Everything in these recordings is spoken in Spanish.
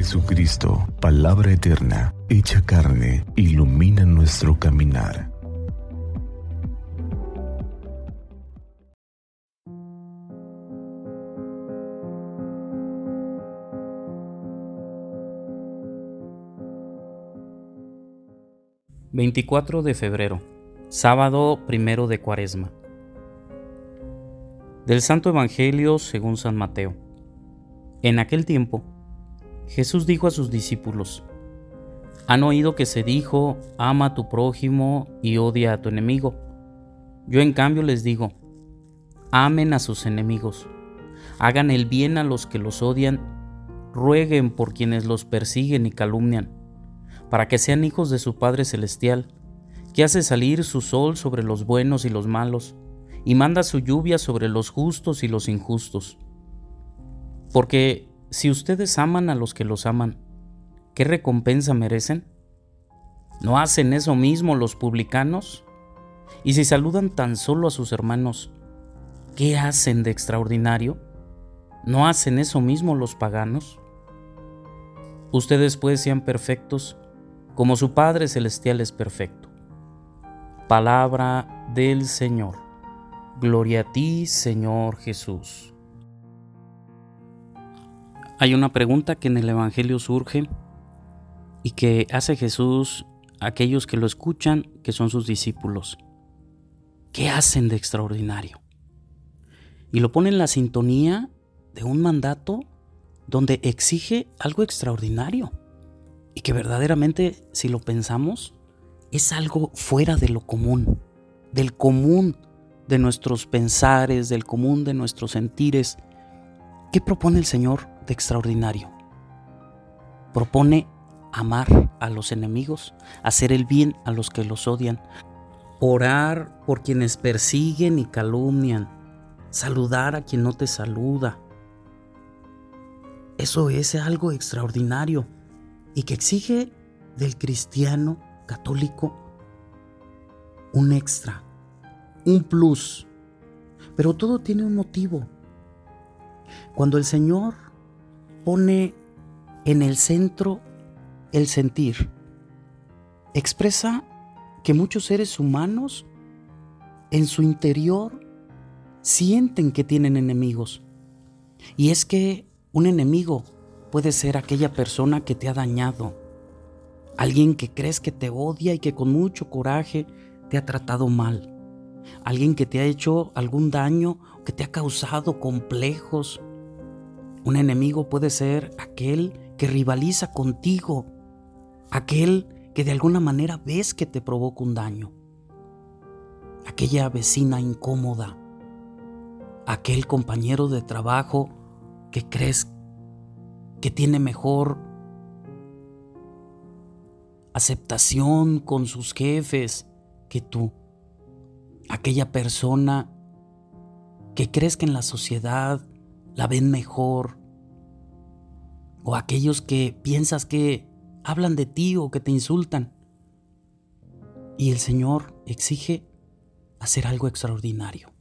Jesucristo, palabra eterna, hecha carne, ilumina nuestro caminar. ...24 de febrero... ...sábado primero de cuaresma... ...del Santo Evangelio según San Mateo... En aquel tiempo, Jesús dijo a sus discípulos, Han oído que se dijo, ama a tu prójimo y odia a tu enemigo. Yo en cambio les digo, amen a sus enemigos, hagan el bien a los que los odian, rueguen por quienes los persiguen y calumnian, para que sean hijos de su Padre Celestial, que hace salir su sol sobre los buenos y los malos, y manda su lluvia sobre los justos y los injustos. Porque si ustedes aman a los que los aman, ¿qué recompensa merecen? ¿No hacen eso mismo los publicanos? Y si saludan tan solo a sus hermanos, ¿qué hacen de extraordinario? ¿No hacen eso mismo los paganos? Ustedes pues sean perfectos, como su Padre Celestial es perfecto. Palabra del Señor. Gloria a ti, Señor Jesús. Hay una pregunta que en el Evangelio surge y que hace Jesús a aquellos que lo escuchan, que son sus discípulos. ¿Qué hacen de extraordinario? Y lo pone en la sintonía de un mandato donde exige algo extraordinario y que verdaderamente, si lo pensamos, es algo fuera de lo común, del común de nuestros pensares, del común de nuestros sentires. ¿Qué propone el Señor extraordinario? Propone amar a los enemigos, hacer el bien a los que los odian, orar por quienes persiguen y calumnian, saludar a quien no te saluda. Eso es algo extraordinario y que exige del cristiano católico un extra, un plus. Pero todo tiene un motivo. Cuando el Señor pone en el centro el sentir, expresa que muchos seres humanos en su interior sienten que tienen enemigos. Y es que un enemigo puede ser aquella persona que te ha dañado, alguien que crees que te odia y que con mucho coraje te ha tratado mal, alguien que te ha hecho algún daño, que te ha causado complejos, un enemigo puede ser aquel que rivaliza contigo, aquel que de alguna manera ves que te provoca un daño, aquella vecina incómoda, aquel compañero de trabajo que crees que tiene mejor aceptación con sus jefes que tú, aquella persona que crees que en la sociedad la ven mejor, o aquellos que piensas que hablan de ti o que te insultan. Y el Señor exige hacer algo extraordinario.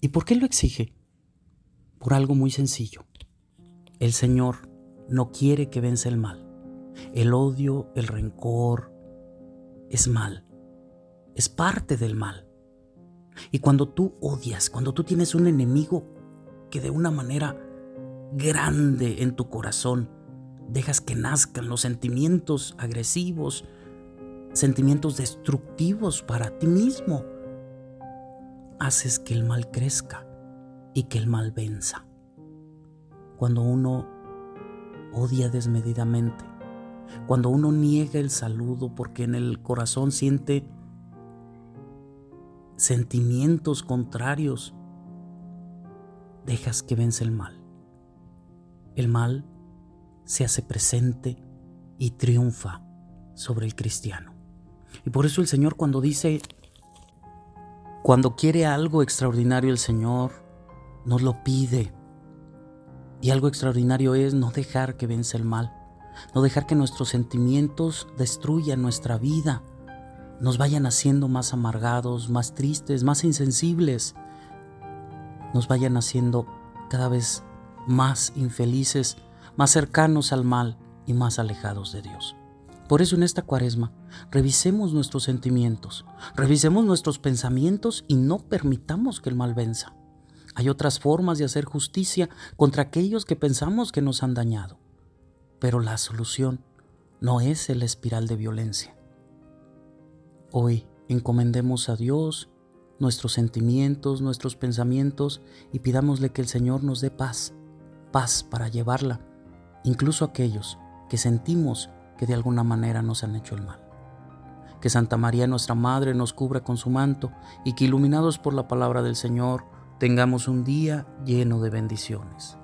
¿Y por qué lo exige? Por algo muy sencillo. El Señor no quiere que vence el mal. El odio, el rencor, es mal. Es parte del mal. Y cuando tú odias, cuando tú tienes un enemigo que de una manera grande en tu corazón dejas que nazcan los sentimientos agresivos, sentimientos destructivos para ti mismo, haces que el mal crezca y que el mal venza. Cuando uno odia desmedidamente, cuando uno niega el saludo porque en el corazón siente sentimientos contrarios, dejas que vence el mal. El mal se hace presente y triunfa sobre el cristiano. Y por eso el Señor cuando dice, cuando quiere algo extraordinario el Señor, nos lo pide. Y algo extraordinario es no dejar que vence el mal, no dejar que nuestros sentimientos destruyan nuestra vida, nos vayan haciendo más amargados, más tristes, más insensibles, nos vayan haciendo cada vez más infelices más cercanos al mal y más alejados de Dios. Por eso en esta cuaresma revisemos nuestros sentimientos, revisemos nuestros pensamientos y no permitamos que el mal venza. Hay otras formas de hacer justicia contra aquellos que pensamos que nos han dañado, pero la solución no es el espiral de violencia. Hoy encomendemos a Dios nuestros sentimientos, nuestros pensamientos y pidámosle que el Señor nos dé paz, paz para llevarla, incluso aquellos que sentimos que de alguna manera nos han hecho el mal. Que Santa María nuestra Madre nos cubra con su manto y que iluminados por la palabra del Señor tengamos un día lleno de bendiciones.